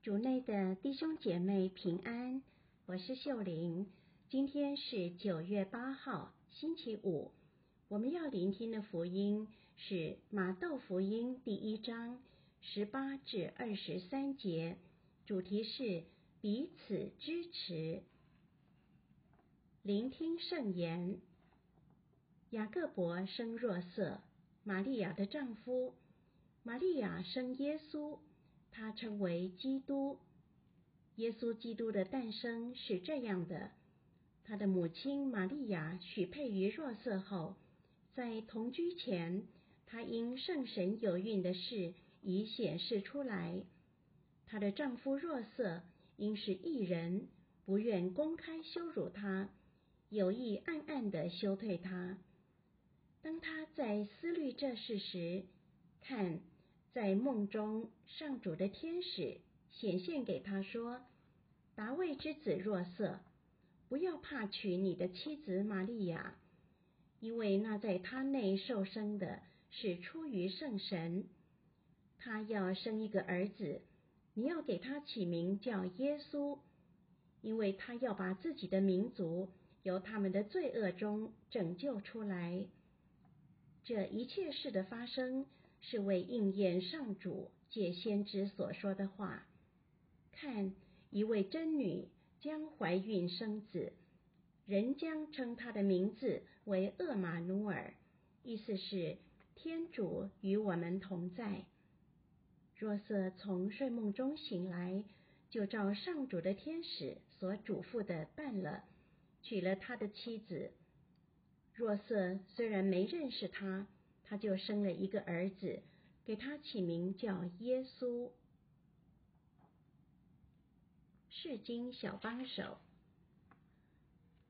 主内的弟兄姐妹平安，我是秀玲。今天是九月八号，星期五。我们要聆听的福音是马窦福音第一章十八至二十三节，主题是彼此支持。聆听圣言。雅各伯生若瑟，玛利亚的丈夫。玛利亚生耶稣。他称为基督。耶稣基督的诞生是这样的：他的母亲玛利亚许配于若瑟后，在同居前，她因圣神有孕的事已显示出来。她的丈夫若瑟因是异人，不愿公开羞辱她，有意暗暗地休退她。当他在思虑这事时，看。在梦中，上主的天使显现给他说：“达味之子若瑟，不要怕娶你的妻子玛利亚，因为那在她内受生的是出于圣神。他要生一个儿子，你要给他起名叫耶稣，因为他要把自己的民族由他们的罪恶中拯救出来。这一切事的发生。”是为应验上主借先知所说的话。看，一位真女将怀孕生子，人将称他的名字为厄玛努尔，意思是天主与我们同在。若瑟从睡梦中醒来，就照上主的天使所嘱咐的办了，娶了他的妻子。若瑟虽然没认识他。他就生了一个儿子，给他起名叫耶稣。释经小帮手，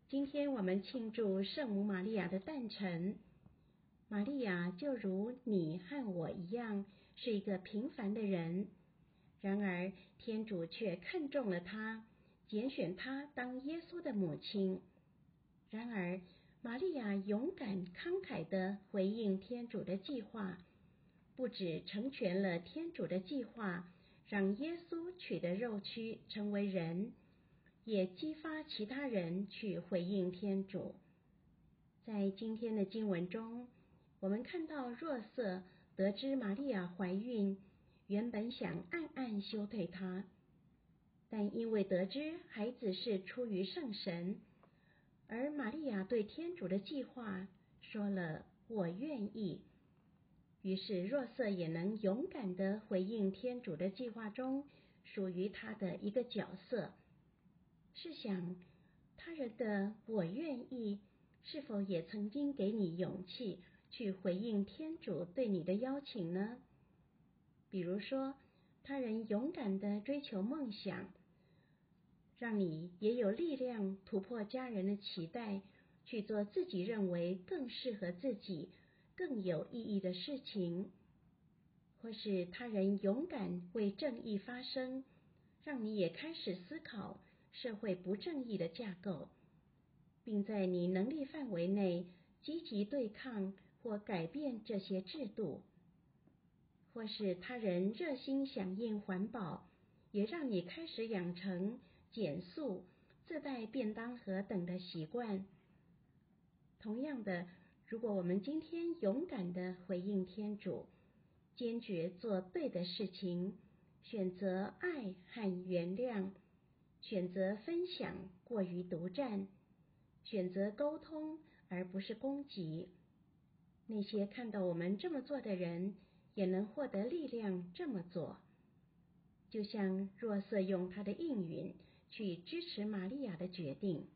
今天我们庆祝圣母玛利亚的诞辰。玛利亚就如你和我一样，是一个平凡的人，然而天主却看中了她，拣选她当耶稣的母亲。然而。玛利亚勇敢慷慨地回应天主的计划，不止成全了天主的计划，让耶稣取得肉躯成为人，也激发其他人去回应天主。在今天的经文中，我们看到若瑟得知玛利亚怀孕，原本想暗暗休退她，但因为得知孩子是出于圣神。而玛利亚对天主的计划说了“我愿意”，于是若瑟也能勇敢地回应天主的计划中属于他的一个角色。试想，他人的“我愿意”是否也曾经给你勇气去回应天主对你的邀请呢？比如说，他人勇敢地追求梦想。让你也有力量突破家人的期待，去做自己认为更适合自己、更有意义的事情；或是他人勇敢为正义发声，让你也开始思考社会不正义的架构，并在你能力范围内积极对抗或改变这些制度；或是他人热心响应环保，也让你开始养成。减速、自带便当盒等的习惯。同样的，如果我们今天勇敢地回应天主，坚决做对的事情，选择爱和原谅，选择分享过于独占，选择沟通而不是攻击，那些看到我们这么做的人，也能获得力量这么做。就像若瑟用他的应允。去支持玛利亚的决定。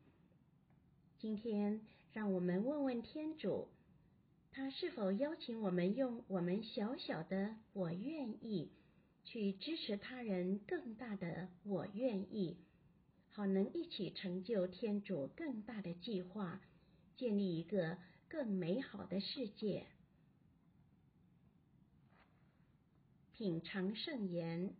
今天，让我们问问天主，他是否邀请我们用我们小小的“我愿意”去支持他人更大的“我愿意”，好能一起成就天主更大的计划，建立一个更美好的世界。品尝圣言。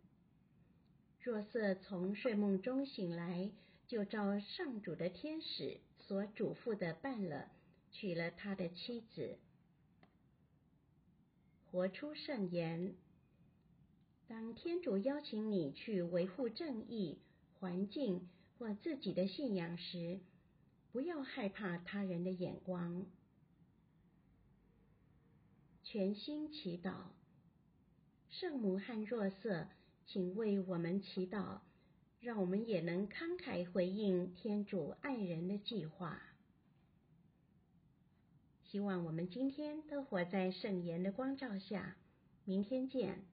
若瑟从睡梦中醒来，就照上主的天使所嘱咐的办了，娶了他的妻子。活出圣言。当天主邀请你去维护正义、环境或自己的信仰时，不要害怕他人的眼光。全心祈祷，圣母和若瑟，请为我们祈祷，让我们也能慷慨回应天主爱人的计划。希望我们今天都活在圣言的光照下。明天见。